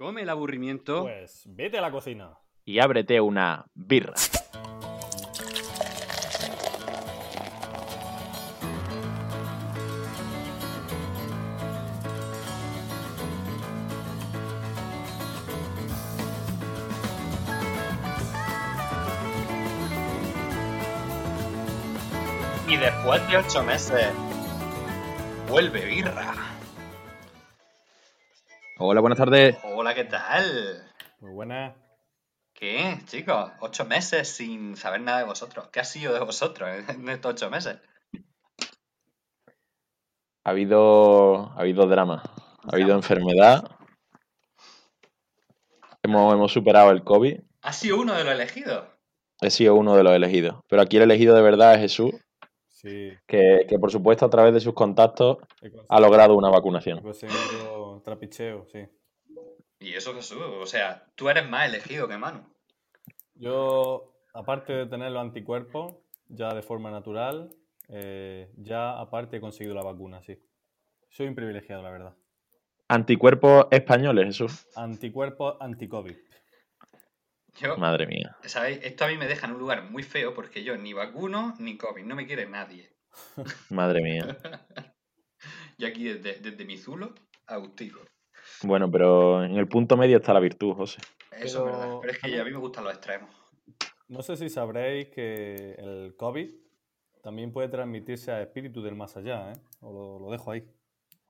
come el aburrimiento. Pues vete a la cocina. Y ábrete una birra. Y después de ocho meses, vuelve birra. Hola, buenas tardes. Hola, ¿qué tal? Muy buena. ¿Qué, chicos? Ocho meses sin saber nada de vosotros. ¿Qué ha sido de vosotros en estos ocho meses? Ha habido, ha habido drama, ha habido enfermedad. Hemos, hemos superado el COVID. Ha sido uno de los elegidos. He sido uno de los elegidos. Pero aquí el elegido de verdad es Jesús, Sí. que, que por supuesto a través de sus contactos ha logrado una he vacunación. Trapicheo, sí. Y eso, Jesús. O sea, tú eres más elegido que Manu. Yo, aparte de tener los anticuerpos, ya de forma natural, eh, ya aparte he conseguido la vacuna, sí. Soy un privilegiado, la verdad. Anticuerpos españoles, Jesús. Anticuerpos anti-COVID. Yo, Madre mía. ¿sabéis? Esto a mí me deja en un lugar muy feo porque yo ni vacuno ni COVID. No me quiere nadie. Madre mía. Yo aquí desde, desde mi zulo, autico. Bueno, pero en el punto medio está la virtud, José. Eso es Pero- verdad. Pero es que a mí me gustan los extremos. No sé si sabréis que el COVID también puede transmitirse a espíritus del más allá, ¿eh? Os lo, lo dejo ahí.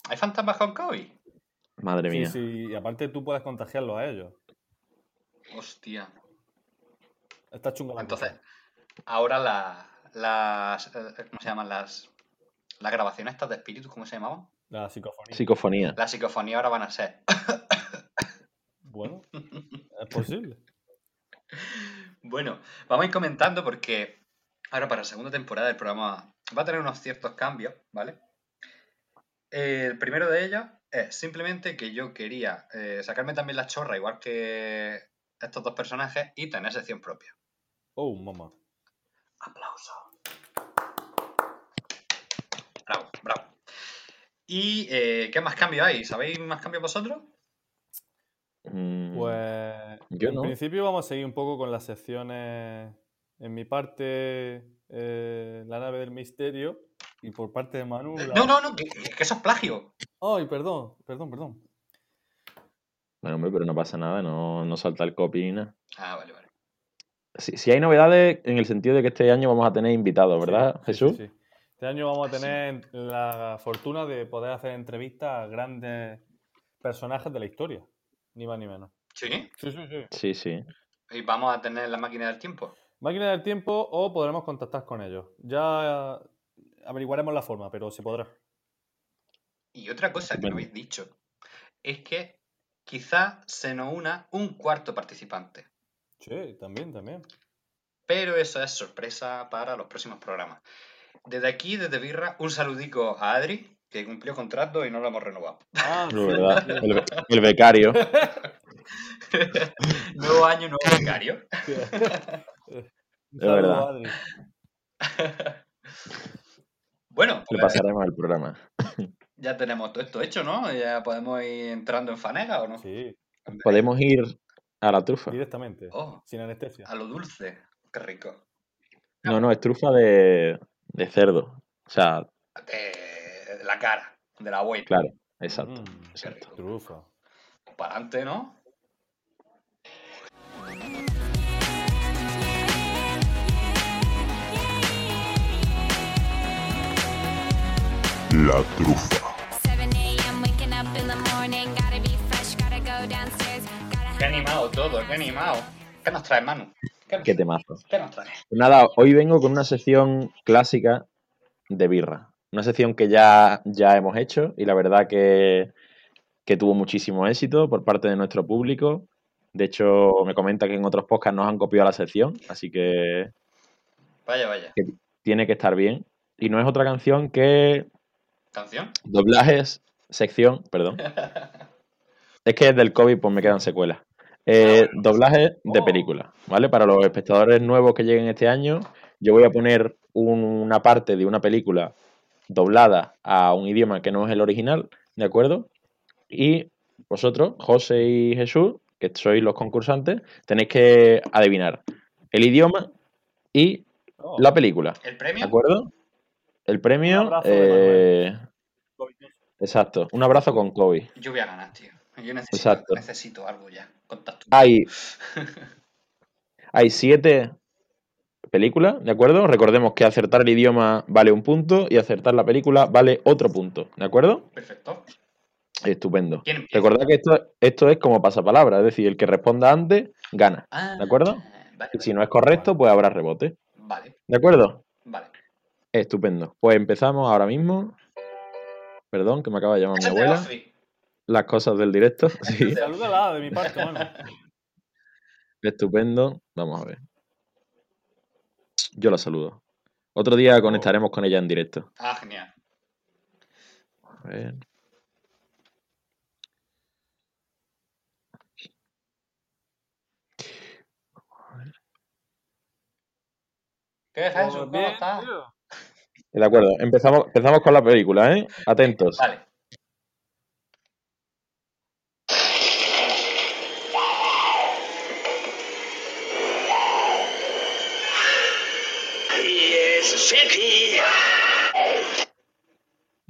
¿Hay fantasmas con COVID? Madre Sí, mía. sí, y aparte tú puedes contagiarlo a ellos. Hostia. Está chunga la Entonces, cosa. ahora la- las. eh, ¿Cómo se llaman? Las. Las grabaciones estas de espíritus, ¿cómo se llamaban? La psicofonía. Psicofonía. La psicofonía ahora van a ser. Bueno, es posible. Bueno, vamos a ir comentando porque ahora para la segunda temporada del programa va a tener unos ciertos cambios, ¿vale? El primero de ellos es simplemente que yo quería eh, sacarme también la chorra, igual que estos dos personajes, y tener sección propia. Oh, mamá. Aplauso. ¿Y eh, qué más cambios hay? ¿Sabéis más cambios vosotros? Mm, Pues Yo en no. principio vamos a seguir un poco con las secciones. En mi parte, eh, la nave del misterio. Y por parte de Manu. la- No, no, no, que, que eso es plagio. Ay, perdón, perdón, perdón. Bueno, hombre, pero no pasa nada, no, no salta el copy ni nada. Ah, vale, vale. Si, si hay novedades en el sentido de que este año vamos a tener invitados, ¿verdad, sí, Jesús? sí, sí. Este año vamos a Ah, tener la fortuna de poder hacer entrevistas a grandes personajes de la historia. Ni más ni menos. ¿Sí? Sí, sí, sí. Sí, sí. ¿Y vamos a tener la máquina del tiempo? Máquina del tiempo o podremos contactar con ellos. Ya averiguaremos la forma, pero se podrá. Y otra cosa que no habéis dicho es que quizá se nos una un cuarto participante. Sí, también, también. Pero eso es sorpresa para los próximos programas. Desde aquí, desde Birra, un saludico a Adri, que cumplió contrato y no lo hemos renovado. Ah, verdad, el, el becario. nuevo año, nuevo becario. Es verdad. saludo, Adri. Bueno, Le pues pasaremos el programa. ya tenemos todo esto hecho, ¿no? Ya podemos ir entrando en fanega o no. Sí, Podemos ir a la trufa. directamente. Oh, Sin anestesia. a lo dulce. Qué rico. No, no, es trufa de, de cerdo. O sea, De, de la cara, de la abuela. claro, exacto. Mm, exacto. trufa. Para adelante, ¿no? La trufa. 7 a.m. waking up in the morning, gotta be fresh, gotta go downstairs, gotta Qué animado todo, qué animado. ¿Qué nos traes, Manu? ¿Qué, Qué temazo. qué nos? Pues nada, hoy vengo con una sección clásica de birra. Una sección que ya, ya hemos hecho y la verdad que, que tuvo muchísimo éxito por parte de nuestro público. De hecho, me comenta que en otros podcasts nos han copiado la sección, así que Vaya, vaya. tiene que estar bien. Y no es otra canción que ¿Canción? doblajes, sección, perdón. Es que del COVID pues me quedan secuelas. Eh. Doblajes de Oh. películas, ¿vale? Para los espectadores nuevos que lleguen este año, yo voy a poner un- una parte de una película doblada a un idioma que no es el original, ¿de acuerdo? Y vosotros, José y Jesús, que sois los concursantes, tenéis que adivinar el idioma y Oh, la película. ¿El ¿De premio? acuerdo? El premio. Un abrazo de eh, exacto, un abrazo con Kobe. Yo voy a ganar, tío. Yo necesito, Exacto. necesito algo ya. Hay, hay siete películas, ¿de acuerdo? Recordemos que acertar el idioma vale un punto y acertar la película vale otro punto, ¿de acuerdo? Perfecto. Estupendo. Recordad que esto, esto es como pasapalabra, es decir, el que responda antes gana. Ah, ¿De acuerdo? Vale, Y si no es correcto, pues habrá rebote. vale, ¿De acuerdo? vale. Estupendo. Pues empezamos ahora mismo. Perdón, que me acaba de llamar mi abuela. Las cosas del directo. Sí. Salúdala de mi parte, mano. Estupendo. Vamos a ver. Yo la saludo. Otro día conectaremos con ella en directo. Ah, genial. A ver. ¿Qué es eso? Pues ¿Cómo tío. De acuerdo. Empezamos, empezamos con la película, ¿eh? Atentos. Vale.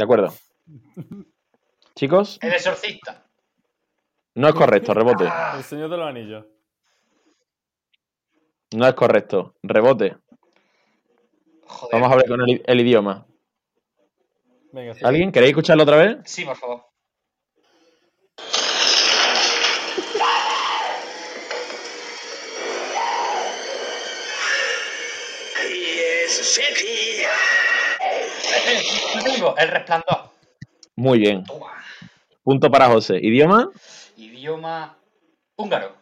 De acuerdo. Chicos, El exorcista. no es correcto, rebote. Ah, El señor de los anillos. No es correcto, rebote. joder. Vamos a ver con el, el idioma. Venga, sí. ¿Alguien? ¿Queréis escucharlo otra vez? Sí, por favor. Digo, el resplandor. Muy bien. Toma. Punto para José. ¿Idioma? Idioma húngaro.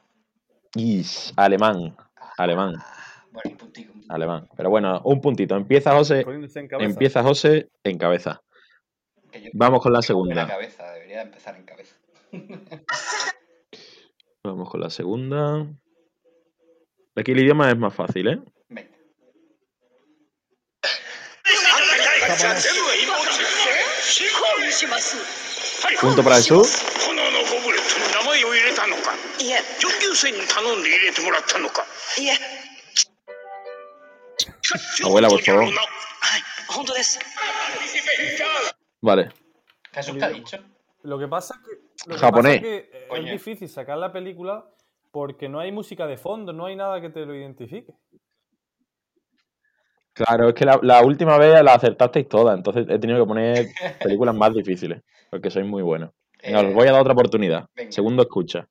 Is, alemán. Alemán. Ah, Bueno, y puntico. puntico. Alemán. Pero bueno, un puntito. Empieza José. En cabeza. Empieza José en cabeza. Vamos con la segunda. cabeza, debería empezar en cabeza. Vamos con la segunda. Aquí el idioma es más fácil, ¿eh? Venga punto para eso. Abuela, por favor. Vale. ¿Qué ha dicho? Lo que pasa es que, lo Japonés. Que pasa es, que es difícil sacar la película porque no hay música de fondo, no hay nada que te lo identifique. Claro, es que la, última vez la acertasteis todas, entonces he tenido que poner películas más difíciles, porque sois muy buenos. Os eh, voy a dar otra oportunidad. Segundo escucha.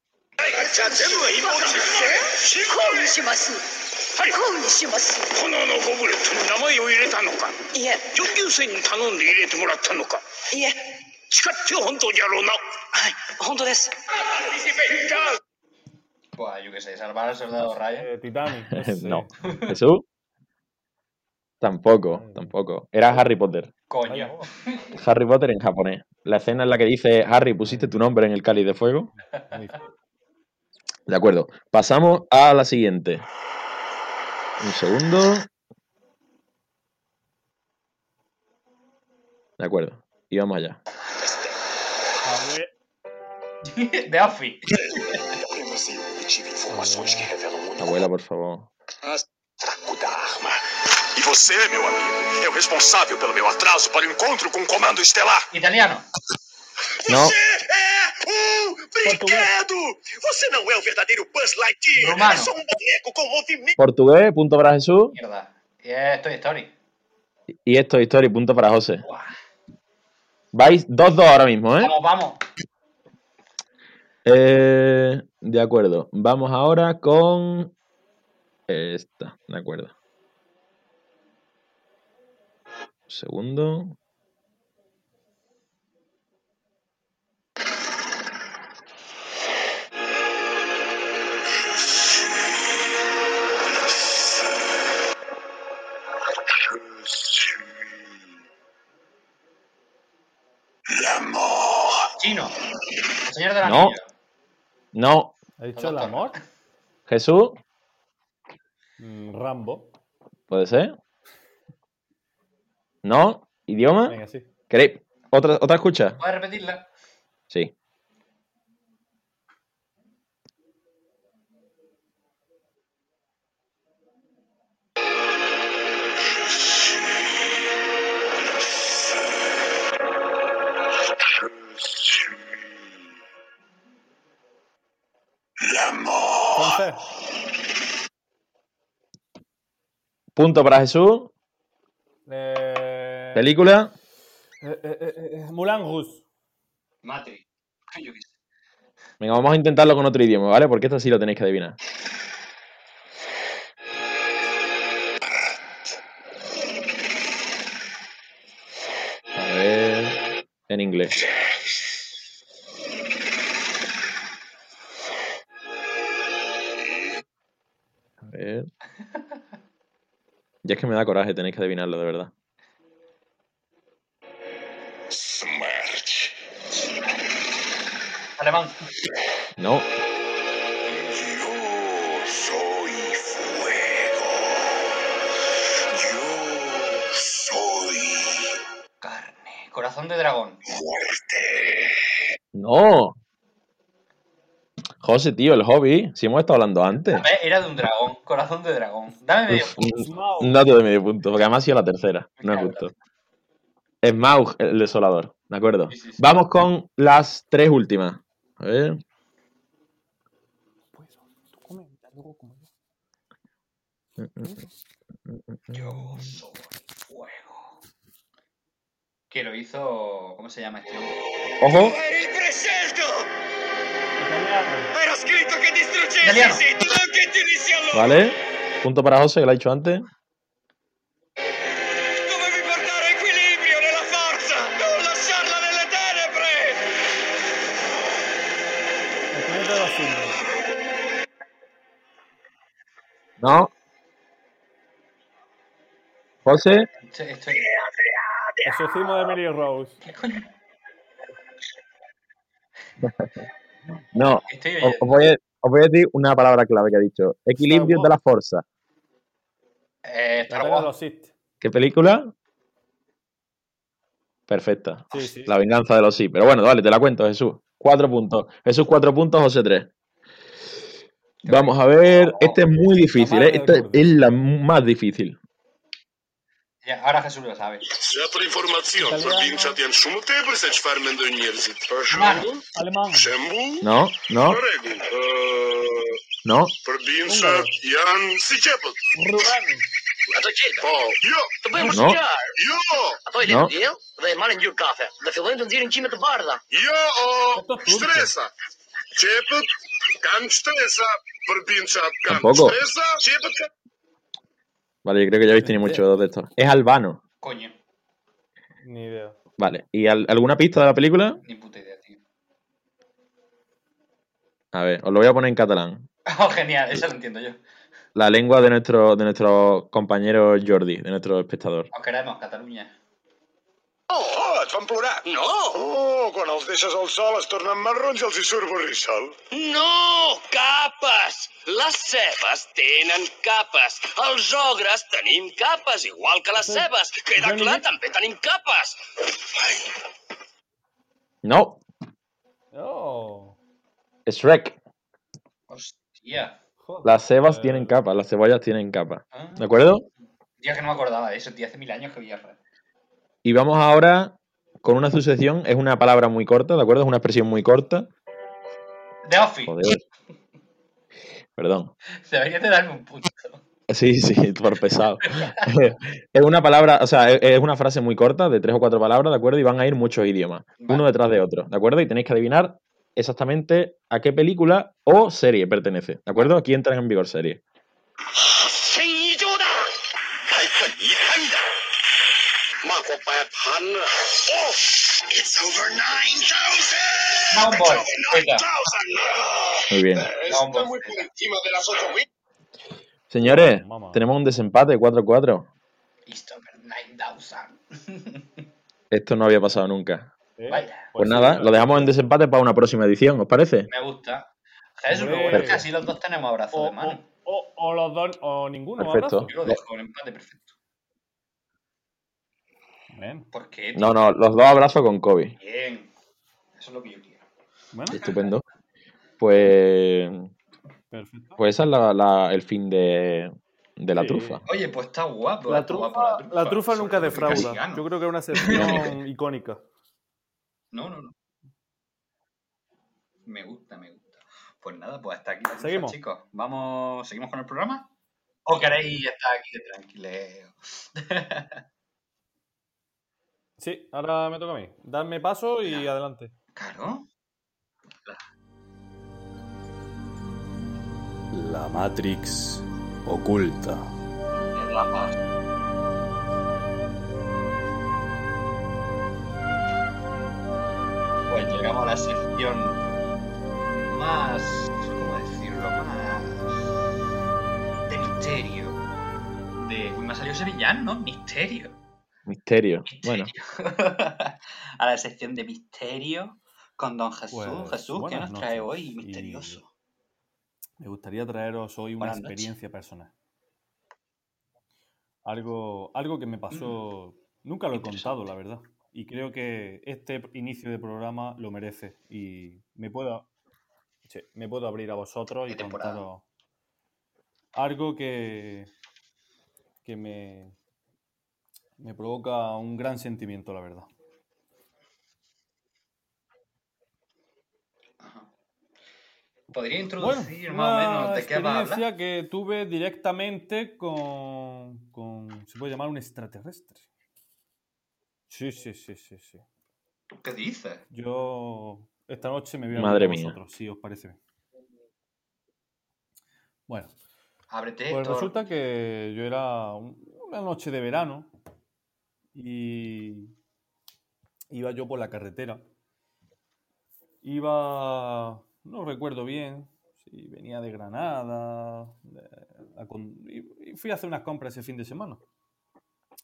Yo qué sé, salvar al soldado Ryan. Eh, pues, no. Tampoco, tampoco. Era Harry Potter. Coño. Harry Potter en japonés. La escena en la que dice, Harry, ¿pusiste tu nombre en el cáliz de fuego? De acuerdo. Pasamos a la siguiente. Un segundo. De acuerdo. Y vamos allá. A ver, De Offi. Apenas eu obtive informações que revelam muito Abuela, por favor. E você, meu amigo, é o responsável pelo meu atraso para o encontro com o Comando Estelar. Italiano. No, é um brinquedo! Você não é o verdadeiro Buzz Lightyear! Romano. É só um boneco com movimento! portugués, punto para Jesús. Mierda. Y es Toy Story. Y esto, Story, punto para José. Buah. Vais 2-2 ahora mismo, ¿eh? Vamos, vamos. Eh, De acuerdo. Vamos ahora con esta. De acuerdo. Un segundo. Chino. El señor de la No. No. ¿Ha dicho el amor? Jesús, Mm, Rambo. ¿puede ser? ¿No? ¿Idioma? Venga, sí. ¿Queréis? ¿Otra, ¿Otra escucha? ¿Puedes repetirla? Sí. Punto para Jesús. Eh, Película. eh, eh, eh, Moulin Rouge. Matrix. Venga, vamos a intentarlo con otro idioma, ¿vale? Porque esto sí lo tenéis que adivinar. A ver. En inglés. A ver. Ya es que me da coraje, tenéis que adivinarlo, de verdad. Смерть. Alemán. No, Yo soy fuego. Yo soy Carne. Corazón de dragón. muerte. no. José, tío, el hobby. Si hemos estado hablando antes. A ver, Era de un dragón. Corazón de dragón. Dame medio Uf, punto. un- Smaug. Un dato de medio punto, porque además ha sido la tercera. No es Claro. justo. Es Maug, el desolador. ¿De acuerdo? Sí, sí, sí. Vamos con las tres últimas. A ver. Pues, yo. Yo soy fuego. Que lo hizo. ¿Cómo se llama este hombre? Ojo. Italiano. Vale. Punto para José, que lo ha dicho antes. No. José. Estoy. estoy- de Emily Rose. ¿Qué coño? No. Estoy Os, voy a, os voy a decir una palabra clave que ha dicho. Equilibrio de la fuerza. Eh, La Star Wars. los Sith. ¿Qué película? Perfecta. Sí, sí. La venganza de los sí. Pero bueno, vale, te la cuento, Jesús. Cuatro puntos. Jesús, cuatro puntos, José, tres. Vamos a ver, este es muy difícil, ¿eh? esta es la más difícil. Ja, ara Jesús lo sabe. Sa për informacion, provincat janë shumë të tepër se çfarë mendojnë njerëzit. Për shembull, aleman. Shembull? No, no. Për rregull, ë No. Provincat janë si qepët. Rrugan. Ato qepë. Po, jo. Të bëjmë no. shqiptar. Jo. Ato i lënë diell dhe i marrin ngjyrë kafe dhe fillojnë të nxjerrin qime të bardha. Jo, o, stresa. Qepët Tampoco. Vale, yo creo que ya habéis tenido mucho de esto. Es albano. Coño. Ni idea. Vale. ¿Y al- alguna pista de la película? Ni puta idea, tío. A ver, os lo voy a poner en catalán. Oh, genial. Eso lo entiendo yo. La lengua de nuestro, de nuestro compañero Jordi, de nuestro espectador. Os queremos, Catalunya. Oh, et fan plorar. No! Oh, quan els deixes al sol es tornen marrons i els hi surt borrissol. No! Capes! Les cebes tenen capes. Els ogres tenim capes, igual que les cebes. Queda clar, Depp. també tenim capes. No, Oh. Shrek. Hostia. Joder. Las cebas Eh, tienen capas, las cebollas tienen capas. Ah. ¿De acuerdo? Tío, que no me acordaba de eso, tío. Hace mil años que vi a. Y vamos ahora con una sucesión. Es una palabra muy corta, ¿de acuerdo? Es una expresión muy corta. The Office. Joder. Perdón. Deberías de darme un punto. Sí, sí, por pesado. es una palabra, o sea, es- una frase muy corta, de tres o cuatro palabras, ¿de acuerdo? Y van a ir muchos idiomas, Vale. uno detrás de otro, ¿de acuerdo? Y tenéis que adivinar exactamente a qué película o serie pertenece, ¿de acuerdo? Aquí entran en vigor serie. 500. Oh, it's over 9,000. Over 9, Muy bien. Está muy por Señores, Mamá. tenemos un desempate 4-4. It's 9,000. Esto no había pasado nunca. ¿Eh? Pues, pues, nada, sí, lo dejamos en desempate para una próxima edición, ¿os parece? Me gusta. Es así los dos tenemos abrazos o, de mano. O, o, o, los dos, o ninguno. Perfecto. Abrazo. Yo lo dejo en empate perfecto. Bien. ¿Por qué? tío? No, no, los dos abrazos con Kobe. Bien. Eso es lo que yo quiero. Bueno, Estupendo. Pues, perfecto. pues esa es la- la- el fin de, de la Sí. trufa. Oye, pues está guapo. La está trufa, guapo la trufa nunca defrauda. Yo creo que es una sección icónica. No, no, no. Me gusta, me gusta. Pues nada, pues hasta aquí la Seguimos. chicos. Vamos, ¿seguimos con el programa? ¿O queréis estar aquí de tranquileo? Sí, ahora me toca a mí. Darme paso y adelante. claro. La Matrix oculta. Rapas. Pues llegamos a la sección más, ¿cómo decirlo? Más de misterio. De, uy, me ha salido sevillano, ¿no? Misterio. Misterio. Bueno, a la sección de misterio con Don Jesús. Pues, Jesús, ¿qué nos trae noches hoy y- misterioso? Me gustaría traeros hoy una Buenas noches. experiencia personal. Algo, algo que me pasó. Nunca lo he contado, la verdad. Y creo que este inicio de programa lo merece. Y me puedo, sí, me puedo abrir a vosotros y contaros algo que, que me, me provoca un gran sentimiento, la verdad. ¿Podría Bueno, introducir más o menos de qué va a hablar? experiencia que tuve directamente con, con, se puede llamar un extraterrestre. Sí, sí, sí, sí, sí. ¿Qué dices? Yo esta noche me voy a Madre mía. vosotros, si os parece bien. Bueno, Ábrete. pues resulta que yo era un- una noche de verano y iba yo por la carretera. Iba, no recuerdo bien, si venía de Granada, y fui a hacer unas compras ese fin de semana.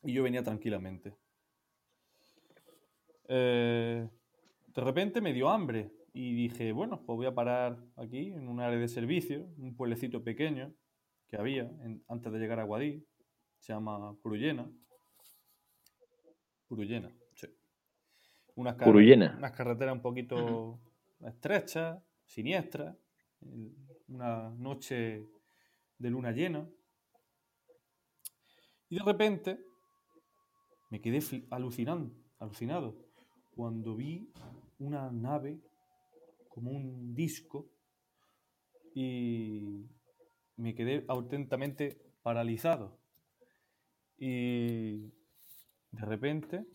Y yo venía tranquilamente. Eh, de repente me dio hambre y dije, bueno, pues voy a parar aquí en un área de servicio, un pueblecito pequeño que había antes de llegar a Guadí. Se llama Purullena. Purullena, sí. Unas, car- unas carreteras un poquito estrechas, siniestras. Una noche de luna llena. Y de repente me quedé fli- alucinan- alucinado cuando vi una nave como un disco y me quedé auténticamente paralizado. Y de repente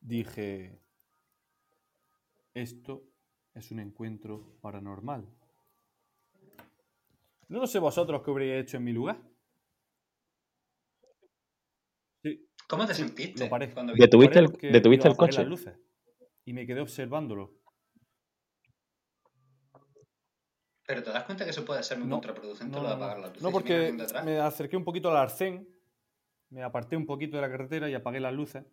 dije, esto es un encuentro paranormal. No sé vosotros qué habréis hecho en mi lugar. Sí, ¿Cómo te sentiste? lo paré. cuando ¿De tu- ¿Detuviste el- detuviste el coche? las luces y me quedé observándolo. Pero te das cuenta que eso puede ser muy No, contraproducente No, lo de apagar la luz. No, porque me acerqué un poquito al arcén, me aparté un poquito de la carretera y apagué las luces.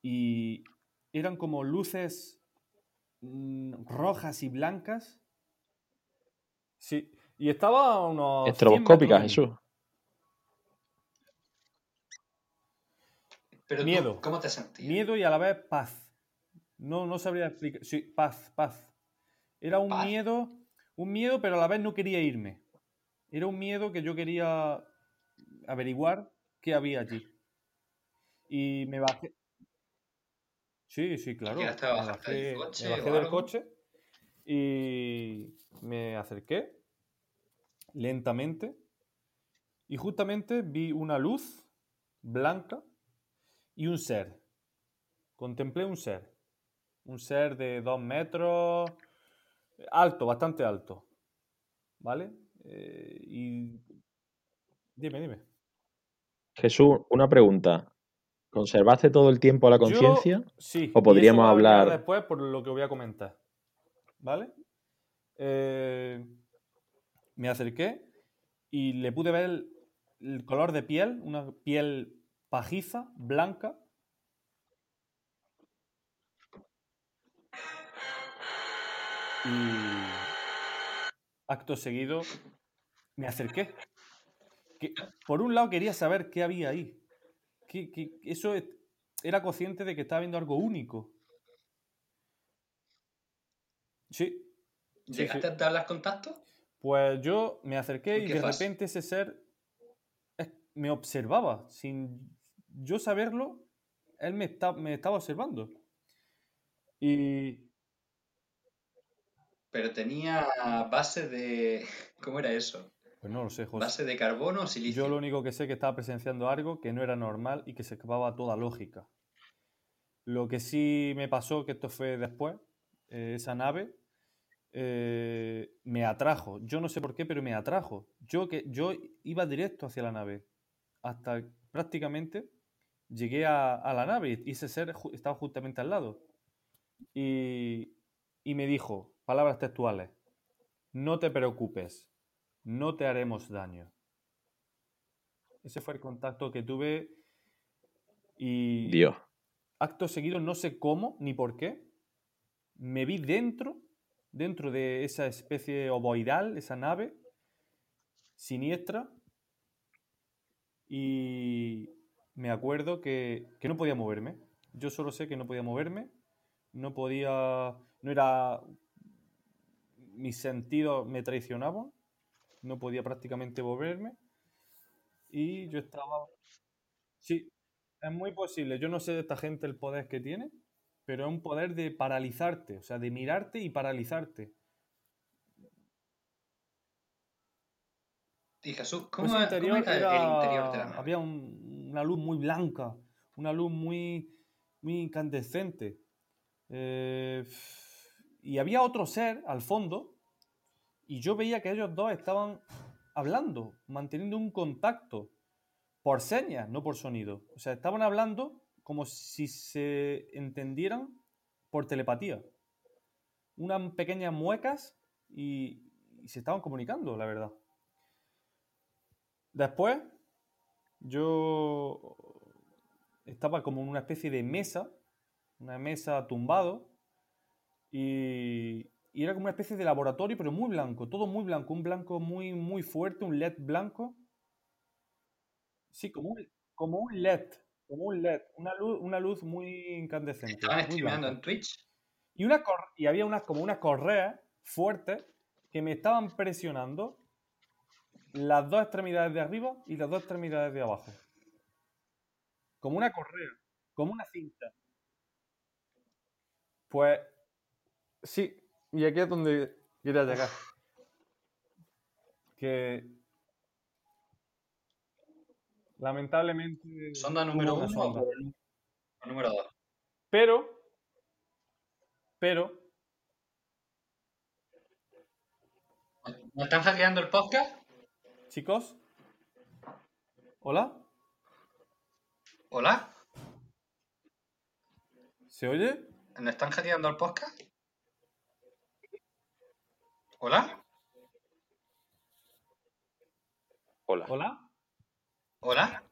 Y eran como luces mm, rojas y blancas. Sí, y estaba a unos. 100 estroboscópica, metros de mí. Jesús. Pero tú, miedo. ¿Cómo te sentías? Miedo y a la vez paz. No, no sabría explicar. Sí, paz, paz. Era un Paz. miedo, un miedo, pero a la vez no quería irme. Era un miedo que yo quería averiguar qué había allí. Y me bajé. Sí, sí, claro. ¿Llegaste a me bajé, coche me bajé o del coche y me acerqué lentamente y justamente vi una luz blanca y un ser. Contemplé un ser. Un ser de dos metros, alto, bastante alto. ¿Vale? Eh, y... Dime, dime. Jesús, una pregunta. ¿Conservaste todo el tiempo la conciencia? sí. ¿O podríamos hablar- después por lo que voy a comentar. ¿Vale? Eh, me acerqué y le pude ver el, el color de piel, una piel pajiza, blanca. Y acto seguido me acerqué. Que, por un lado quería saber qué había ahí. Que, que eso es- era consciente de que estaba viendo algo único. Sí. ¿Llegaste sí. a darles contacto? Pues yo me acerqué ¿Y de repente ese ser me observaba. Sin yo saberlo, él me, está- me estaba observando. Y Pero tenía base de. ¿Cómo era eso? Pues no lo sé, José. ¿Base de carbono o silicio? Yo lo único que sé es que estaba presenciando algo que no era normal y que se escapaba a toda lógica. Lo que sí me pasó, que esto fue después, eh, esa nave eh, me atrajo. Yo no sé por qué, pero me atrajo. Yo, que, yo iba directo hacia la nave. Hasta prácticamente llegué a, a la nave y ese ser ju- estaba justamente al lado. Y, y me dijo, palabras textuales, no te preocupes, no te haremos daño. Ese fue el contacto que tuve y Dios. acto seguido, no sé cómo ni por qué, me vi dentro, dentro de esa especie ovoidal, esa nave siniestra, y me acuerdo que, que no podía moverme. Yo solo sé que no podía moverme, no podía, no era, mis sentidos me traicionaban, no podía prácticamente moverme, y yo estaba, sí, es muy posible. Yo no sé de esta gente el poder que tiene, pero es un poder de paralizarte, o sea, de mirarte y paralizarte. Y Jesús, Pues ¿cómo, ese es- interior cómo era era- el interior de la nave? Había un- una luz muy blanca, una luz muy, muy incandescente. Eh, y había otro ser al fondo, y yo veía que ellos dos estaban hablando, manteniendo un contacto por señas, no por sonido. O sea, estaban hablando como si se entendieran por telepatía. Unas pequeñas muecas y, y se estaban comunicando, la verdad. Después, yo estaba como en una especie de mesa, una mesa tumbado, y, y era como una especie de laboratorio, pero muy blanco, todo muy blanco, un blanco muy, muy fuerte, un LED blanco. Sí, como un, como un LED, como un LED, una luz, una luz muy incandescente. Estaban blanca. en Twitch. Y, una cor- y había unas como unas correas fuertes que me estaban presionando las dos extremidades de arriba y las dos extremidades de abajo. Como una correa, como una cinta. Pues sí, y aquí es donde quería llegar. Que lamentablemente ¿Sonda número uno sonda. o número dos? Pero, pero, ¿No están hackeando el podcast? chicos, ¿hola? ¿Hola? ¿Se oye? ¿No están hackeando el podcast? ¿Hola? Hola. ¿Hola? ¿Hola?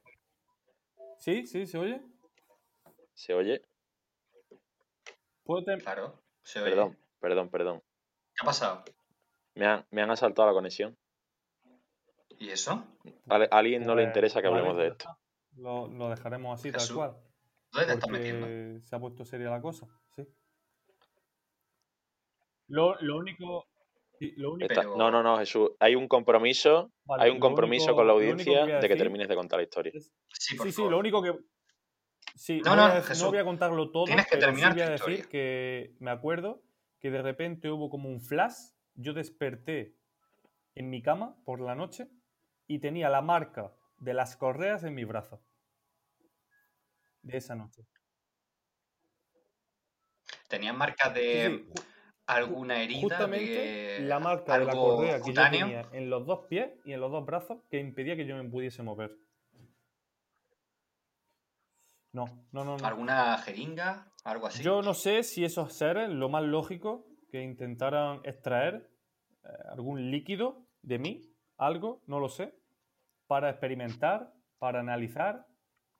¿Sí? ¿Sí? ¿Se oye? ¿Se oye? ¿Puedo Claro, se oye. Perdón, perdón, perdón. ¿Qué ha pasado? Me han, me han asaltado la conexión. ¿Y eso? A, a alguien no le Pues, interesa que hablemos de esto. Lo, lo dejaremos así, Jesús, tal cual. ¿Dónde te estás metiendo? Se ha puesto seria la cosa, sí. Lo, lo único... sí, lo único... Está- Pero- No, no, no, Jesús. Hay un compromiso, vale, hay un compromiso único- con la audiencia que de que termines de contar la historia. es- Sí, Sí, sí, lo único que. Sí, No, voy no, a dec- Jesús, no voy a contarlo todo, tienes que pero terminar sí voy a decir historia. que me acuerdo que de repente hubo como un flash. Yo desperté en mi cama por la noche y tenía la marca de las correas en mi brazo. De esa noche. ¿Tenías marcas de sí, alguna herida? justamente de la marca de la correa que yo tenía en los dos pies y en los dos brazos que impedía que yo me pudiese mover. No, no, no, no. ¿Alguna jeringa? ¿Algo así? Yo no sé si esos seres, lo más lógico, que intentaran extraer eh, algún líquido de mí, algo, no lo sé, para experimentar, para analizar,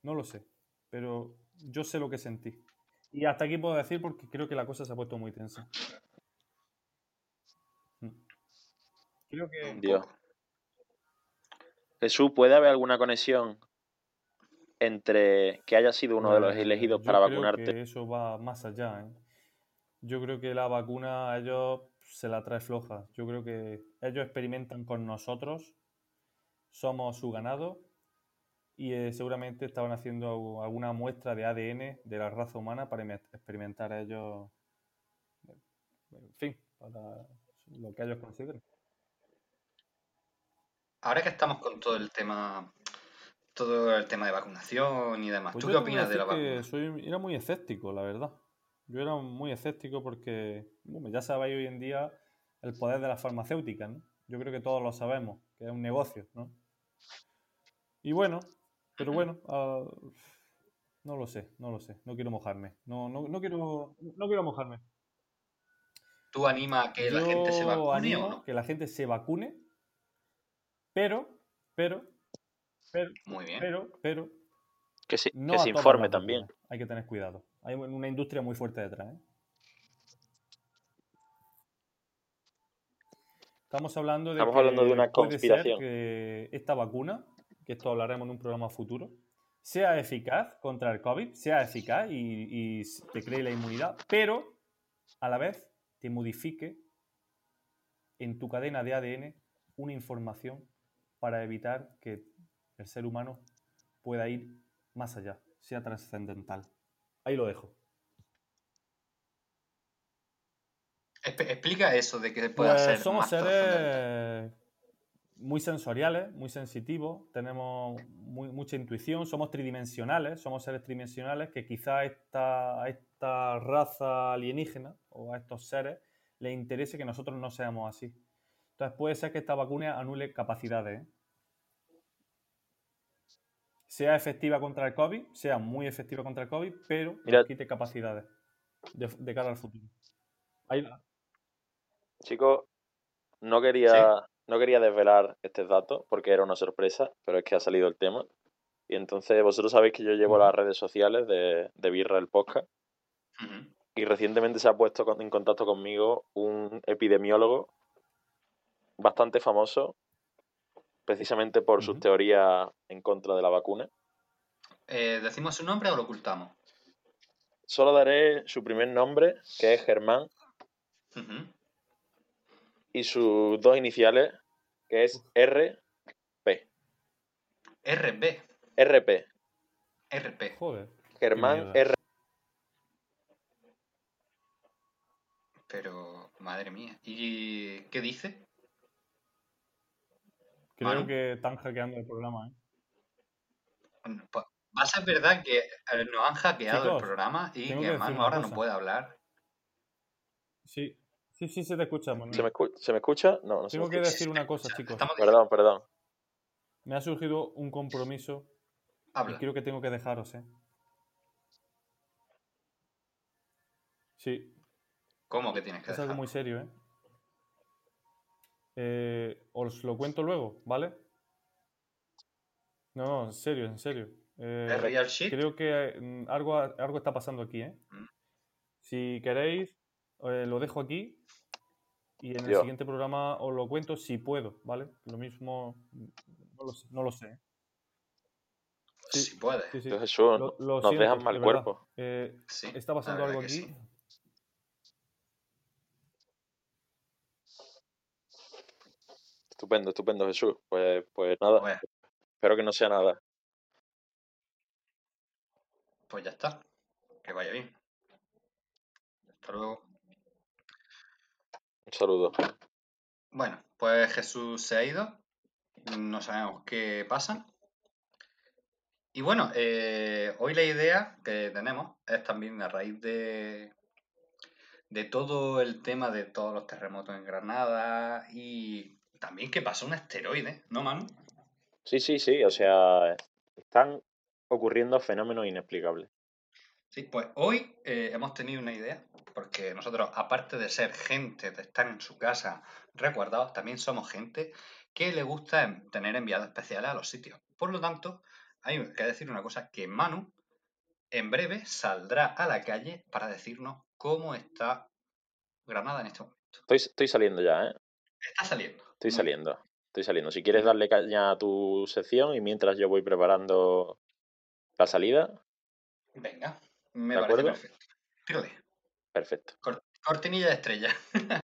no lo sé. Pero yo sé lo que sentí. Y hasta aquí puedo decir porque creo que la cosa se ha puesto muy tensa. Mm. Creo que... Dios. Jesús, ¿puede haber alguna conexión entre que haya sido uno de los Pues, elegidos yo para creo vacunarte? que eso va más allá. ¿eh? Yo creo que la vacuna a ellos se la trae floja. Yo creo que ellos experimentan con nosotros, somos su ganado y eh, seguramente estaban haciendo alguna muestra de ADN de la raza humana para ime- experimentar ellos, en fin, para lo que ellos consideren. Ahora que estamos con todo el tema, todo el tema de vacunación y demás, Pues ¿tú qué opinas de la vacuna? soy, era muy escéptico, la verdad. Yo era muy escéptico porque, bueno, ya sabéis hoy en día el poder de las farmacéuticas, ¿no? Yo creo que todos lo sabemos, que es un negocio, ¿no? Y bueno, pero bueno, ah, no lo sé, no lo sé, no quiero mojarme, no, no, no quiero, no quiero mojarme. ¿Tú animas a que la gente se vacune o no? que la gente se vacune, pero, pero, pero, Muy bien. pero, pero, Que, se- no que se informe también. Hay que tener cuidado. Hay una industria muy fuerte detrás. ¿eh? Estamos hablando de Estamos que hablando de una puede ser conspiración. que esta vacuna, que esto hablaremos en un programa futuro, sea eficaz contra el COVID, sea eficaz y, y te cree la inmunidad, pero a la vez te modifique en tu cadena de ADN una información para evitar que el ser humano pueda ir más allá, sea trascendental. Ahí lo dejo. Explica eso de que pueda Pues ser somos más seres muy sensoriales, muy sensitivos, tenemos muy- mucha intuición, somos tridimensionales, somos seres tridimensionales que quizá esta, a esta raza alienígena o a estos seres les interese que nosotros no seamos así. Entonces puede ser que esta vacuna anule capacidades. ¿eh? Sea efectiva contra el COVID, sea muy efectiva contra el COVID, pero Mira- nos quite capacidades de, de cara al futuro. Ahí, Chicos, no quería, no quería desvelar este dato porque era una sorpresa, pero es que ha salido el tema. Y entonces vosotros sabéis que yo llevo las redes sociales de, de Birra el Podcast y recientemente se ha puesto en contacto conmigo un epidemiólogo bastante famoso, precisamente por sus Ujú. teorías en contra de la vacuna. Eh, ¿Decimos su nombre o lo ocultamos? Solo daré su primer nombre, que es Germán, y sus dos iniciales, que es RP. RB. RP. RP. joder. Germán. R. Pero, madre mía. ¿Y qué dice? Creo Manu. que están hackeando el programa, ¿eh? Va a ser verdad que nos han hackeado Chicos, el programa y que Manu ahora no puede hablar. Sí, sí, sí, se te escucha, Manuel. ¿Se me, escu- ¿Se me escucha? No, no Tengo que escucha. decir una cosa, chicos. Estamos Perdón, perdón. Me ha surgido un compromiso y creo que tengo que dejaros, ¿eh? Sí, ¿Cómo que tienes que es algo muy serio, ¿eh? Eh, Os lo cuento luego, ¿vale? No, no, en serio, en serio. Eh, ¿Es real shit? creo que mm, algo, algo está pasando aquí, ¿eh? Mm. Si queréis, eh, lo dejo aquí y en el siguiente programa os lo cuento si puedo, ¿vale? Lo mismo, mm, no lo sé. No lo sé. ¿eh? Si puede. sí, sí. Dios Jesús, Lo- lo nos siento, dejan mal de cuerpo. Eh, Sí, está pasando algo aquí. Estupendo, estupendo, Jesús. Pues, pues nada, Pues, espero que no sea nada. pues ya está. Que vaya bien. Hasta luego. Un saludo. Bueno, pues Jesús se ha ido. No sabemos qué pasa. Y bueno, eh, hoy la idea que tenemos es también a raíz de, de todo el tema de todos los terremotos en Granada y también que pasó un asteroide, ¿no, Manu? Sí, sí, sí, o sea, están ocurriendo fenómenos inexplicables. Sí, pues hoy eh, hemos tenido una idea, porque nosotros, aparte de ser gente, de estar en su casa resguardados, también somos gente que le gusta tener enviados especiales a los sitios. Por lo tanto, hay que decir una cosa, que Manu en breve saldrá a la calle para decirnos cómo está Granada en este momento. Estoy, estoy saliendo ya, ¿eh? Está saliendo. Estoy saliendo. Estoy saliendo. Si quieres darle caña a tu sección y mientras yo voy preparando la salida. Venga, me ¿De parece acuerdo? perfecto. Tírale. perfecto. Cor- cortinilla de estrella.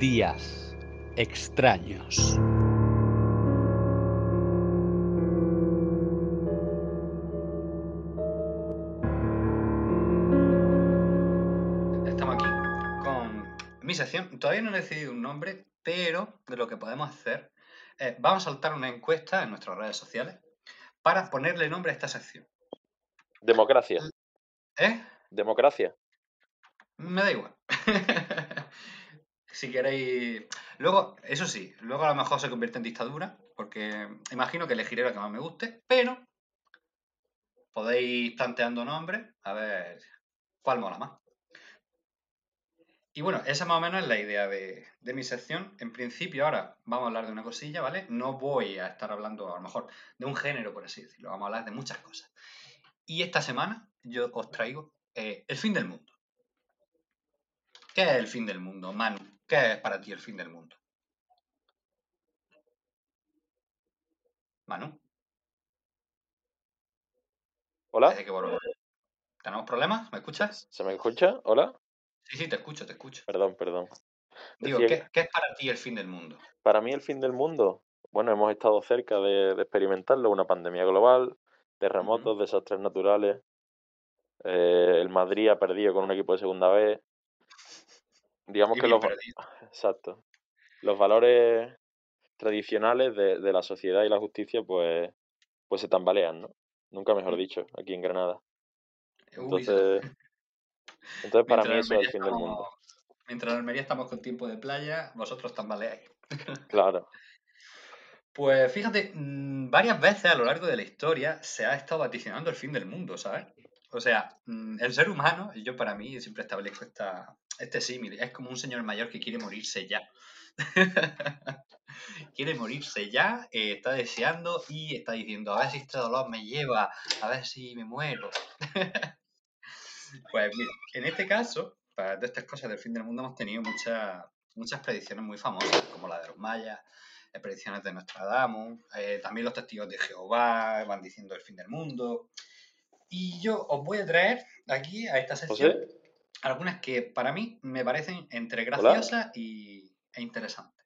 Días extraños. Mi sección. Todavía no he decidido un nombre, pero de lo que podemos hacer es, vamos a saltar una encuesta en nuestras redes sociales para ponerle nombre a esta sección. Democracia. ¿Eh? Democracia. Me da igual. si queréis. Luego, eso sí, luego a lo mejor se convierte en dictadura, porque imagino que elegiré lo que más me guste, pero podéis ir planteando nombres a ver cuál mola más. Y bueno, esa más o menos es la idea de, de mi sección. En principio, ahora vamos a hablar de una cosilla, ¿vale? No voy a estar hablando a lo mejor de un género, por así decirlo. Vamos a hablar de muchas cosas. Y esta semana yo os traigo eh, el fin del mundo. ¿Qué es el fin del mundo, Manu? ¿Qué es para ti el fin del mundo? Manu, Hola. ¿Tenemos problemas? ¿Me escuchas? ¿Se me escucha? Hola. Sí, sí, te escucho, te escucho. Perdón, perdón. Digo, Decía ¿qué, qué es para ti el fin del mundo? Para mí el fin del mundo, bueno, hemos estado cerca de, de experimentarlo, una pandemia global, terremotos, desastres naturales. eh, el Madrid ha perdido con un equipo de segunda vez. Digamos Y que los, perdido. exacto, los valores tradicionales de, de la sociedad y la justicia, pues, pues se tambalean, ¿no? Nunca mejor dicho, aquí en Granada. Entonces, entonces para mientras mí eso es el fin del mundo. estamos- Mientras en Almería estamos con tiempo de playa, vosotros tambaleáis. Claro, Pues fíjate, mm, varias veces a lo largo de la historia se ha estado vaticinando el fin del mundo, ¿sabes? O sea, mm, el ser humano, y yo para mí siempre establezco esta, este símil, es como un señor mayor que quiere morirse ya. quiere morirse ya, eh, está deseando y está diciendo, a ver si este dolor me lleva, a ver si me muero. pues mira, en este caso, para estas cosas del fin del mundo hemos tenido muchas, muchas predicciones muy famosas, como la de los mayas, eh, predicciones de Nostradamus, eh, también los testigos de Jehová van diciendo el fin del mundo. Y yo os voy a traer aquí a esta sección José, algunas que para mí me parecen entre graciosas y, e interesantes.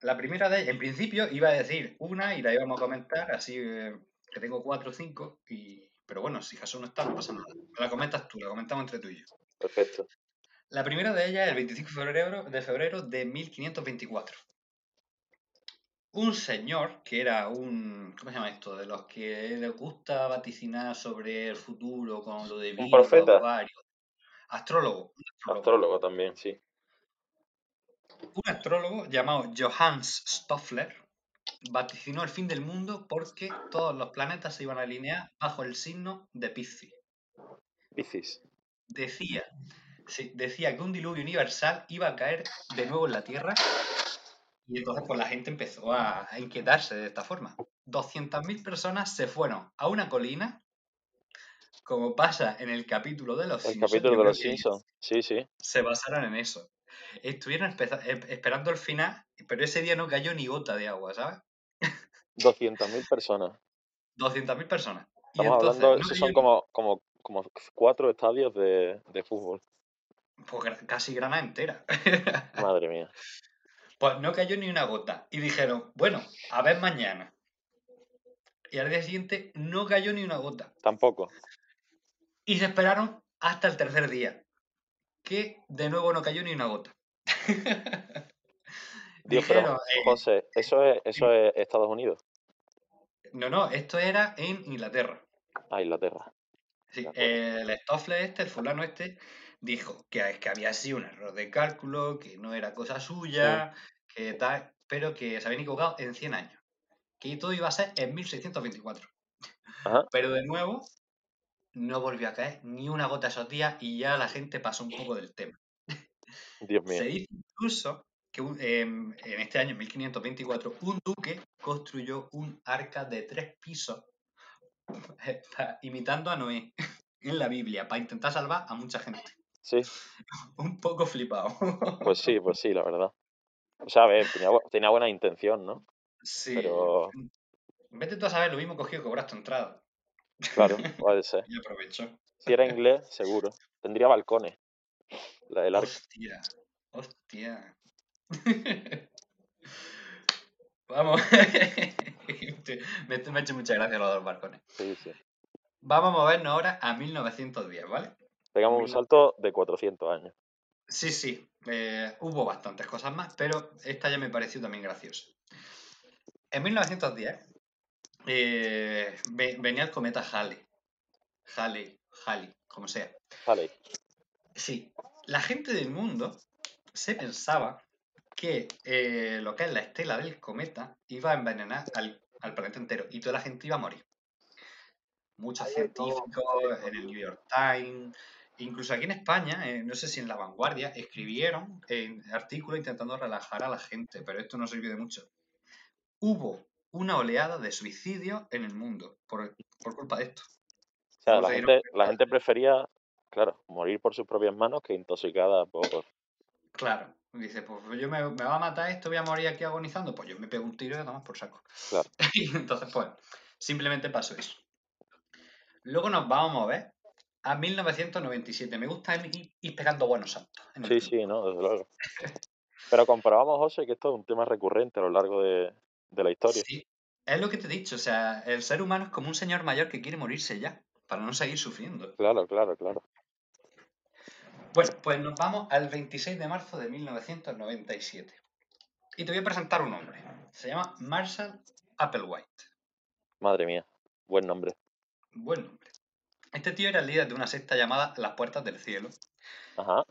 La primera de ellas, en principio iba a decir una y la íbamos a comentar, así eh, que tengo cuatro o cinco, y, pero bueno, si Jesús no está, no pasa nada. La comentas tú, la comentamos entre tú y yo. perfecto. La primera de ellas es el 25 de febrero de, febrero de 1524. Un señor que era un. ¿Cómo se llama esto? De los que les gusta vaticinar sobre el futuro con lo de Un profeta. Astrólogo. Un astrólogo. Astrólogo también, sí. Un astrólogo llamado Johannes Stoffler vaticinó el fin del mundo porque todos los planetas se iban a alinear bajo el signo de Piscis. Piscis. decía, sí, decía que un diluvio universal iba a caer de nuevo en la Tierra y entonces pues la gente empezó a, inquietarse de esta forma. 200.000 personas se fueron a una colina, como pasa en el capítulo de los El Simpsons. capítulo de los Simpsons. Sí, sí. Se basaron en eso. Estuvieron esperando el final, pero ese día no cayó ni gota de agua, ¿sabes? 200.000 personas. 200.000 personas. Y Estamos entonces, hablando, no son como, como, como cuatro estadios de, de fútbol. pues, casi Granada entera. Madre mía. Pues no cayó ni una gota. Y dijeron, bueno, a ver mañana. Y al día siguiente no cayó ni una gota. Tampoco. Y se esperaron hasta el tercer día. Que de nuevo no cayó ni una gota. Dios, pero Dijeron, eh, José, eso es, eso es Estados Unidos. no, no, esto era en Inglaterra. Ah, Inglaterra. Sí, el Stoffler este, el fulano este, dijo que, que había sido un error de cálculo, que no era cosa suya, que tal, pero que se habían equivocado en 100 años. Que todo iba a ser en 1624. Ajá. Pero de nuevo, no volvió a caer ni una gota esos días y ya la gente pasó un poco del tema. Dios mío. Se dice incluso que em, en este año, 1524, un duque construyó un arca de tres pisos imitando a Noé en la Biblia para intentar salvar a mucha gente. Sí, Un poco flipado. pues sí, pues sí, la verdad. O sea, a ver, tenía, bu- tenía buena intención, ¿no? Sí. Pero, Vete tú a saber, lo mismo cogió que cobras tu entrada. claro, puede ser. Y aprovechó. Si era inglés, seguro. Tendría balcones. La del arca. Hostia, hostia. Vamos. me, me ha hecho mucha gracia los balcones. Sí, sí. Vamos a movernos ahora a 1910, ¿vale? Pegamos un salto de 400 años. Sí, sí, eh, hubo bastantes cosas más, pero esta ya me pareció también graciosa. En 1910 eh, ve- venía el cometa Halley. Halley, Halley, como sea. Vale. Sí, la gente del mundo se pensaba que eh, lo que es la estela del cometa iba a envenenar al, al planeta entero y toda la gente iba a morir. Muchos científicos en el New York Times, incluso aquí en España, eh, no sé si en La Vanguardia, escribieron en artículos intentando relajar a la gente, pero esto no sirvió de mucho. Hubo una oleada de suicidios en el mundo por, por culpa de esto. O sea, la Porque gente, no- la gente prefería, claro, morir por sus propias manos que intoxicada por... Claro, dice, pues yo me, me va a matar esto, voy a morir aquí agonizando, pues yo me pego un tiro y nada más por saco. Claro. Y entonces, pues, simplemente pasó eso. Luego nos vamos a mover a 1997. Me gusta ir, ir pegando buenos saltos. Sí, tiempo. sí, no, desde luego. Pero comprobamos, José, que esto es un tema recurrente a lo largo de, de la historia. Sí, es lo que te he dicho, o sea, el ser humano es como un señor mayor que quiere morirse ya, para no seguir sufriendo. Claro, claro, claro. Bueno, pues nos vamos al 26 de marzo de 1997. Y te voy a presentar un hombre. Se llama Marshall Applewhite. Madre mía, buen nombre. Buen nombre. Este tío era el líder de una secta llamada Las Puertas del Cielo Ajá,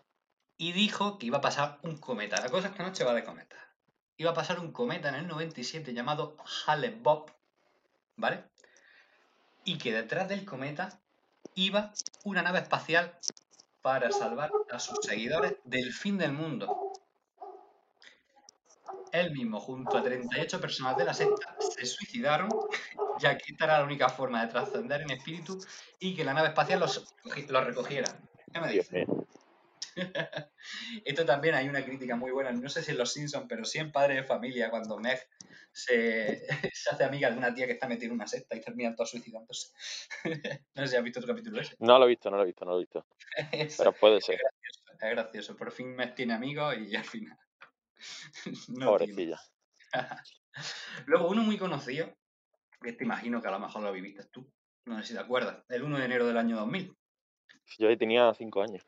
y dijo que iba a pasar un cometa. La cosa es que noche va de cometa. Iba a pasar un cometa en el 97 llamado Hale-Bopp, ¿vale? Y que detrás del cometa iba una nave espacial para salvar a sus seguidores del fin del mundo. Él mismo, junto a 38 personas de la secta, se suicidaron, ya que esta era la única forma de trascender en espíritu y que la nave espacial los, los recogiera. ¿Qué me dices? Esto también hay una crítica muy buena, no sé si en Los Simpsons, pero sí en Padre de Familia, cuando Meg se, se hace amiga de una tía que está metida en una secta y terminan todos suicidándose. no sé si has visto tu capítulo ese. No lo he visto, no lo he visto, no lo he visto. Pero puede ser, es gracioso, es gracioso. Por fin Meg tiene amigos y al final. no pobrecilla. Luego, uno muy conocido, que te imagino que a lo mejor lo viviste tú, no sé si te acuerdas, el 1 de enero del año 2000. Yo ahí tenía cinco años.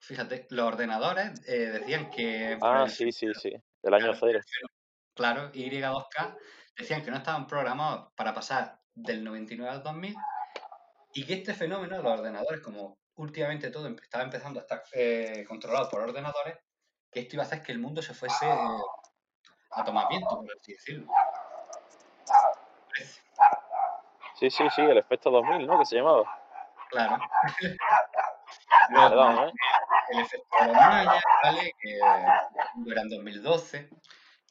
Fíjate, los ordenadores eh, decían que... Ah, el sí, sí, sí. El año Claro, cero. Claro, Y2K decían que no estaban programados para pasar del 99 al 2000 y que este fenómeno de los ordenadores, como últimamente todo estaba empezando a estar eh, controlado por ordenadores, que esto iba a hacer que el mundo se fuese eh, a tomar viento, por así decirlo. Sí, sí, sí, el efecto 2000, ¿no? Que se llamaba. Claro. Perdón, ¿eh? El efecto mayas, ¿vale? Que era en 2012,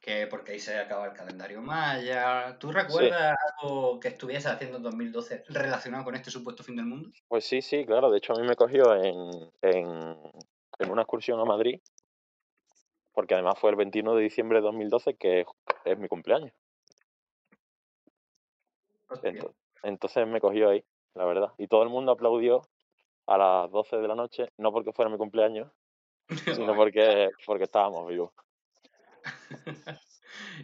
que porque ahí se acaba el calendario maya. ¿Tú recuerdas algo que estuviese haciendo en 2012 relacionado con este supuesto fin del mundo? Pues sí, sí, claro. De hecho, a mí me cogió en, en, en una excursión a Madrid, porque además fue el 21 de diciembre de 2012, que es, mi cumpleaños. Entonces me cogió ahí, la verdad. Y todo el mundo aplaudió a las 12 de la noche, no porque fuera mi cumpleaños, sino porque, porque estábamos vivos.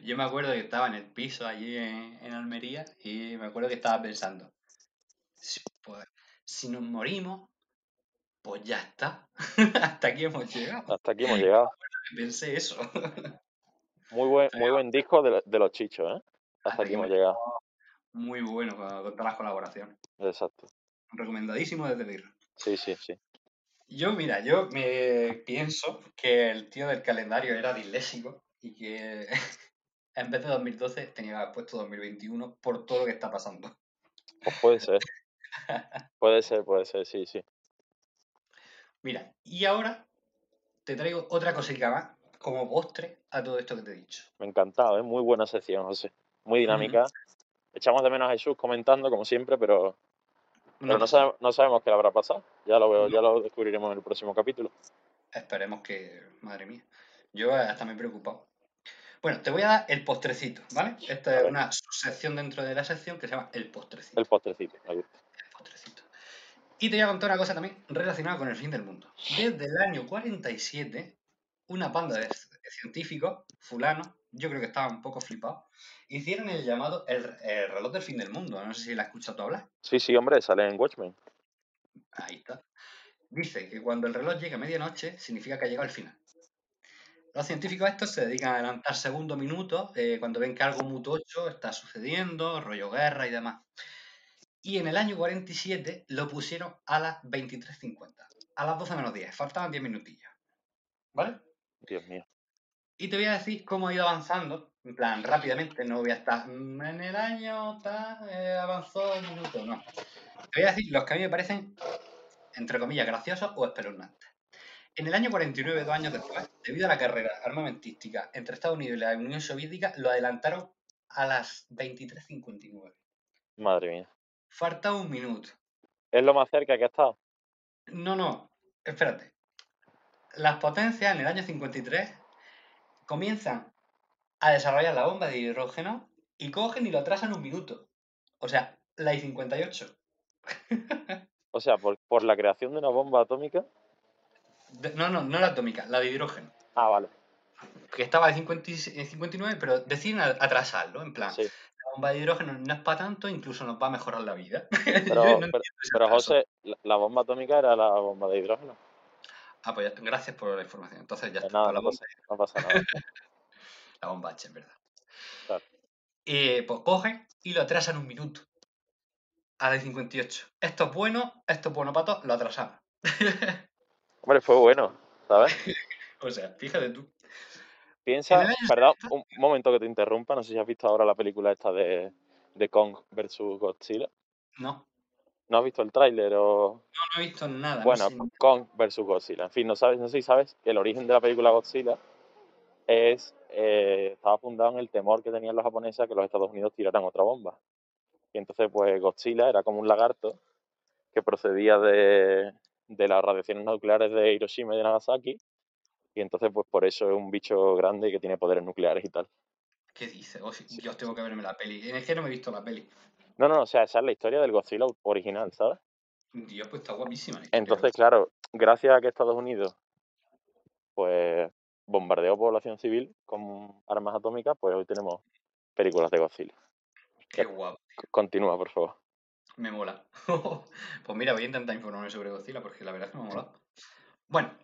Yo me acuerdo que estaba en el piso allí en, en Almería y me acuerdo que estaba pensando, si, pues, si nos morimos, pues ya está. Hasta aquí hemos llegado. Hasta aquí hemos llegado. Pensé eso. Muy buen, muy buen disco de, de los chichos, ¿eh? Hasta aquí hemos llegado. Muy bueno con, con todas las colaboraciones. Exacto. Recomendadísimo desde Birra. Sí, sí, sí. Yo, mira, yo me pienso que el tío del calendario era disléxico y que en vez de 2012 tenía puesto 2021 por todo lo que está pasando. Pues puede ser. Puede ser, puede ser, sí, sí. Mira, y ahora te traigo otra cosita más como postre a todo esto que te he dicho. Me ha encantado, ¿eh? Muy buena sección, José. Muy dinámica. Echamos de menos a Jesús comentando, como siempre, pero, pero no, no sabemos qué le habrá pasado. Ya lo, veo, ya lo descubriremos en el próximo capítulo. Esperemos que, madre mía, yo hasta me he preocupado. Bueno, te voy a dar el postrecito, ¿vale? Esta es una sección dentro de la sección que se llama el postrecito. El postrecito, me gusta. el postrecito. Y te voy a contar una cosa también relacionada con el fin del mundo. Desde el año 47, una banda de de científicos, fulanos, yo creo que estaban un poco flipados, hicieron el llamado el, el reloj del fin del mundo. No sé si la has escuchado tú hablar. Sí, sí, hombre, sale en Watchmen. Ahí está. dice que cuando el reloj llegue a medianoche significa que ha llegado el final. Los científicos estos se dedican a adelantar segundos, minutos, eh, cuando ven que algo muy tocho está sucediendo, rollo guerra y demás. Y en el año 47 lo pusieron a las 23.50, a las 12 menos 10, faltaban 10 minutillos. ¿Vale? Dios mío. Y te voy a decir cómo ha ido avanzando, en plan, rápidamente, no voy a estar "Mm, en el año eh, avanzó un minuto, no. Te voy a decir los que a mí me parecen, entre comillas, graciosos o espeluznantes. En el año 49, dos años después, debido a la carrera armamentística entre Estados Unidos y la Unión Soviética, lo adelantaron a las 23.59. Madre mía. Falta un minuto. Es lo más cerca que ha estado. No, no, espérate. Las potencias en el año 53 comienzan a desarrollar la bomba de hidrógeno y cogen y lo atrasan un minuto. O sea, la I-58. O sea, por, por la creación de una bomba atómica. De- no, no, no la atómica, la de hidrógeno. Ah, vale. Que estaba en 50 y- en 59, pero deciden atrasarlo. En plan, Sí. la bomba de hidrógeno no es para tanto, incluso nos va a mejorar la vida. Pero, no. José, la, la bomba atómica era la bomba de hidrógeno. Ah, pues ya- gracias por la información. Entonces ya Pues está. nada, la, no pasa, no pasa nada. la bomba H, en verdad. Claro. Eh, pues cogen y lo atrasan un minuto. A la 58. Esto es bueno, esto es bueno todos, lo atrasamos. Hombre, fue bueno, ¿sabes? o sea, fíjate tú. Piensa, perdón, un momento que te interrumpa, no sé si has visto ahora la película esta de, de Kong versus Godzilla. No, ¿No has visto el tráiler o...? no, no he visto nada. no Bueno, sé- Kong versus Godzilla. En fin, no sabes, no sé si sabes que el origen de la película Godzilla es eh, estaba fundado en el temor que tenían los japoneses a que los Estados Unidos tiraran otra bomba. Y entonces, pues Godzilla era como un lagarto que procedía de, de las radiaciones nucleares de Hiroshima y de Nagasaki. Y entonces, pues por eso es un bicho grande que tiene poderes nucleares y tal. ¿Qué dice? Oh, sí, Dios, tengo que verme la peli. Es que no me he visto la peli. No, no, o sea, esa es la historia del Godzilla original, ¿sabes? Dios, pues está guapísima. la. Entonces, claro, gracias a que Estados Unidos pues bombardeó población civil con armas atómicas, pues hoy tenemos películas de Godzilla. Qué guapo. Continúa, por favor. Me mola. pues mira, voy a intentar informarme sobre Godzilla porque la verdad es que me mola. Bueno,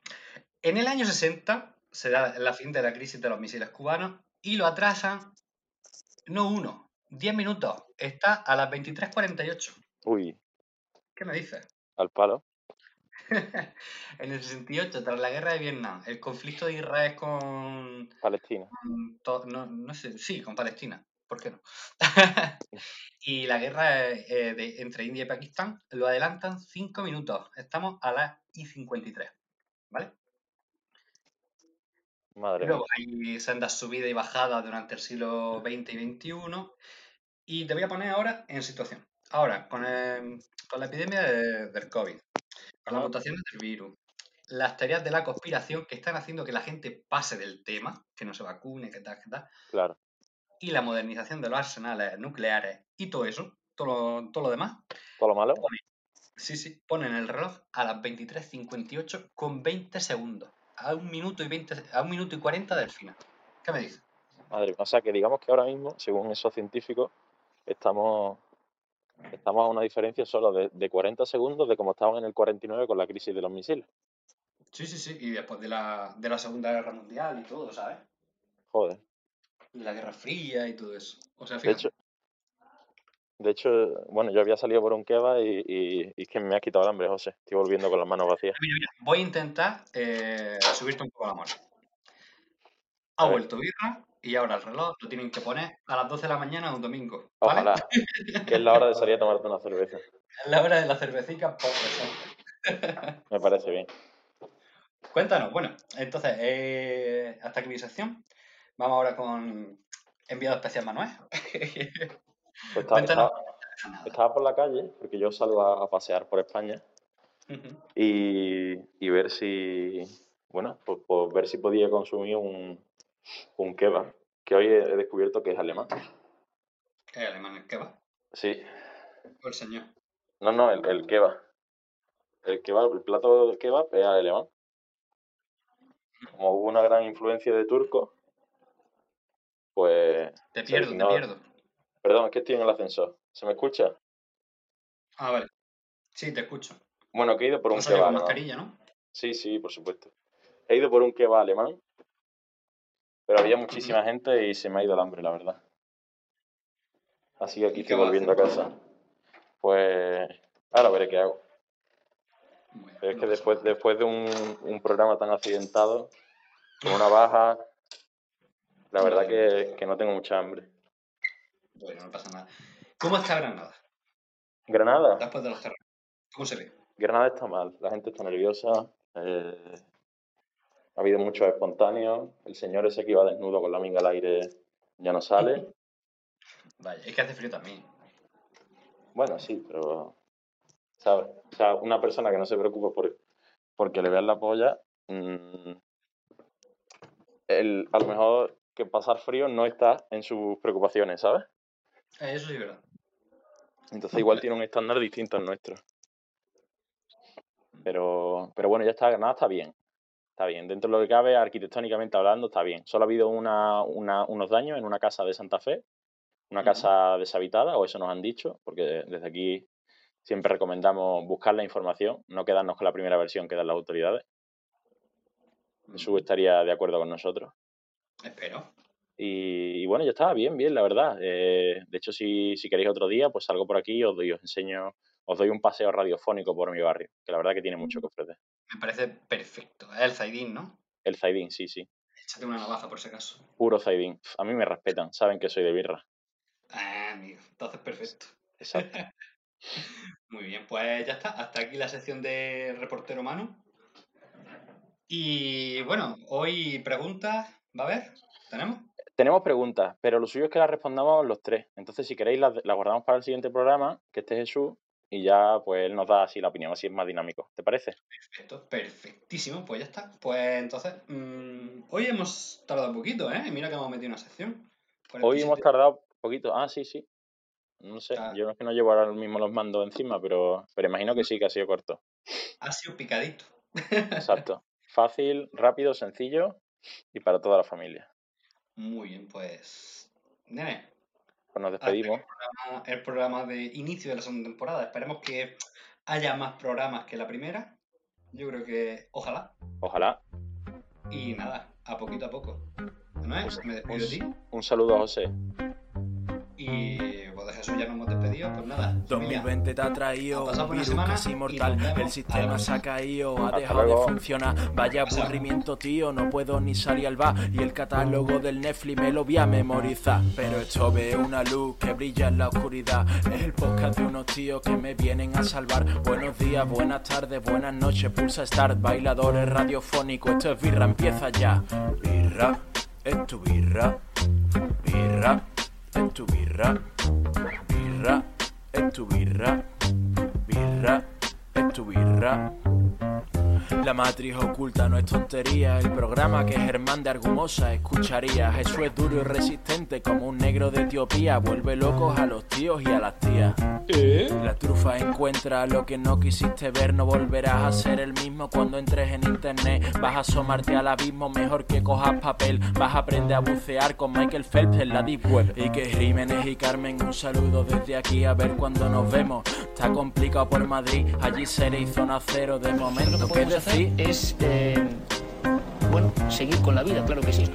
en el año 60 se da la fin de la crisis de los misiles cubanos y lo atrasan, no uno, 10 minutos. Está a las 23.48. Uy, ¿Qué me dices? al palo. en el 68, tras la guerra de Vietnam, el conflicto de Israel con, Palestina. con no, no sé, sí, con Palestina, ¿por qué no? y la guerra eh, de- entre India y Pakistán lo adelantan 5 minutos. Estamos a las I-53, ¿vale? Madre Luego hay sendas subidas y bajadas durante el siglo XX y XXI. Y te voy a poner ahora en situación. Ahora, con, el- con la epidemia de- del COVID, con las mutaciones del virus, las teorías de la conspiración que están haciendo que la gente pase del tema, que no se vacune, que tal, que tal, Claro. y la modernización de los arsenales nucleares y todo eso, todo lo, todo lo demás, Todo lo malo. sí, sí, ponen el reloj a las 23.58 con 20 segundos, a un minuto y 20, a un minuto y 40 del final. ¿Qué me dices? Madre. O sea, que digamos que ahora mismo, según esos científicos, estamos, estamos a una diferencia solo de, de 40 segundos de como estaban en el 49 con la crisis de los misiles. Sí, sí, sí, y después de la, de la Segunda Guerra Mundial y todo, ¿sabes? Joder. La Guerra Fría y todo eso. O sea, De fíjate. hecho, de hecho, bueno, yo había salido por un kebab y, y, y es que me has quitado el hambre, José. Estoy volviendo con las manos vacías. Mira, mira, voy a intentar eh, subirte un poco la mano. Ha vuelto birra y ahora el reloj lo tienen que poner a las 12 de la mañana un domingo. ¿vale? Ojalá. que es la hora de salir a tomarte una cerveza. Es la hora de la cervecita. Me parece bien. Cuéntanos, bueno, entonces, eh, hasta aquí mi sección. Vamos ahora con enviado especial Manuel. Pues estaba, Cuéntanos. estaba- estaba por la calle, porque yo salgo a, a pasear por España, y, y ver si, bueno, pues, pues ver si podía consumir un, un kebab, que hoy he descubierto que es alemán. ¿Qué alemán el kebab? Sí, O el señor. no, no, el, el kebab. El kebab, el plato de kebab es alemán. Como hubo una gran influencia de turco, pues... Te pierdo, te pierdo. Perdón, es que estoy en el ascensor. ¿Se me escucha? Ah, vale. Sí, te escucho. Bueno, que he ido por un No kebab con mascarilla, ¿no? Sí, sí, por supuesto. He ido por un kebab alemán, pero había muchísima gente y se me ha ido el hambre, la verdad. Así que aquí ¿Y qué estoy a volviendo a hacer? casa. Pues ahora veré qué hago. Bueno, Pero es que después, después de un, un programa tan accidentado, con una baja, la verdad que, que no tengo mucha hambre. Bueno, no pasa nada. ¿Cómo está Granada? Granada, Después de los terrenos. ¿Cómo se ve? Granada está mal, la gente está nerviosa, eh, ha habido muchos espontáneos, el señor ese que iba desnudo con la minga al aire ya no sale. Vaya, es que hace frío también. Bueno, sí, pero, ¿sabes? O sea, una persona que no se preocupa por porque le vean la polla, mm, el, a lo mejor que pasar frío no está en sus preocupaciones, ¿sabes? Eh, Eso sí verdad. Entonces igual tiene un estándar distinto al nuestro. Pero, pero bueno, ya está, Granada está bien. Está bien. Dentro de lo que cabe, arquitectónicamente hablando, está bien. Solo ha habido una, una- unos daños en una casa de Santa Fe, una casa deshabitada, o eso nos han dicho, porque desde aquí siempre recomendamos buscar la información, no quedarnos con la primera versión que dan las autoridades. Jesús estaría de acuerdo con nosotros. Espero. Y, y bueno, ya está, bien, bien, la verdad. Eh, de hecho, si, si queréis otro día, pues salgo por aquí y os, doy, os enseño, os doy un paseo radiofónico por mi barrio, que la verdad que tiene mucho que ofrecer. Me parece perfecto. Es el Zaidín, ¿no? El Zaidín, sí, sí. Échate una navaja por si acaso. Puro Zaidín. A mí me respetan, saben que soy de birra. Ah, amigo. Entonces, perfecto. Exacto. Muy bien, pues ya está. Hasta aquí la sección de reportero Manu. Y bueno, hoy preguntas, ¿va a haber? ¿Tenemos? Tenemos preguntas, pero lo suyo es que las respondamos los tres. Entonces, si queréis, las, las guardamos para el siguiente programa, que esté Jesús, y ya pues él nos da así la opinión, así es más dinámico. ¿Te parece? Perfecto, perfectísimo, pues ya está. Pues entonces, mm, hoy hemos tardado un poquito, ¿eh? Mira que hemos metido una sección. Hoy hemos 47. tardado poquito. Ah, sí, sí. No sé, yo no es que no llevo ahora mismo los mandos encima, pero, pero imagino que sí, que ha sido corto. Ha sido picadito. Exacto. Fácil, rápido, sencillo y para toda la familia. Muy bien, pues. Nene, Pues nos despedimos. el programa, el programa de inicio de la segunda temporada. Esperemos que haya más programas que la primera. Yo creo que ojalá. Ojalá. Y nada, a poquito a poco. ¿No es? Me Un, despido de ti. un saludo a José. Y pues Jesús ya nos hemos despedido. Pues nada, familia. 2020 te ha traído Ha un virus casi mortal. El sistema se ha caído, ha Hasta dejado luego. de funcionar. Vaya aburrimiento, tío. No puedo ni salir al bar. Y el catálogo del Netflix me lo voy a memorizar. Pero esto ve una luz que brilla en la oscuridad. Es el podcast de unos tíos que me vienen a salvar. Buenos días, buenas tardes, buenas noches. Pulsa Start, bailadores radiofónicos. Esto es birra, empieza ya. Birra, es tu birra. Birra, es tu birra. Birra, es tu birra. Birra, es tu birra. La matriz oculta no es tontería, el programa que Germán de Argumosa escucharía. Eso es duro y resistente como un negro de Etiopía, vuelve locos a los tíos y a las tías. La trufa encuentra lo que no quisiste ver, no volverás a ser el mismo cuando entres en internet. Vas a asomarte al abismo mejor que cojas papel, vas a aprender a bucear con Michael Phelps en la Deep Web. Y que Jiménez y Carmen, un saludo desde aquí a ver cuando nos vemos. Está complicado por Madrid, allí seréis zona cero de momento. Que ¿Qué podemos hacer decir? es, eh, bueno, seguir con la vida, claro que sí.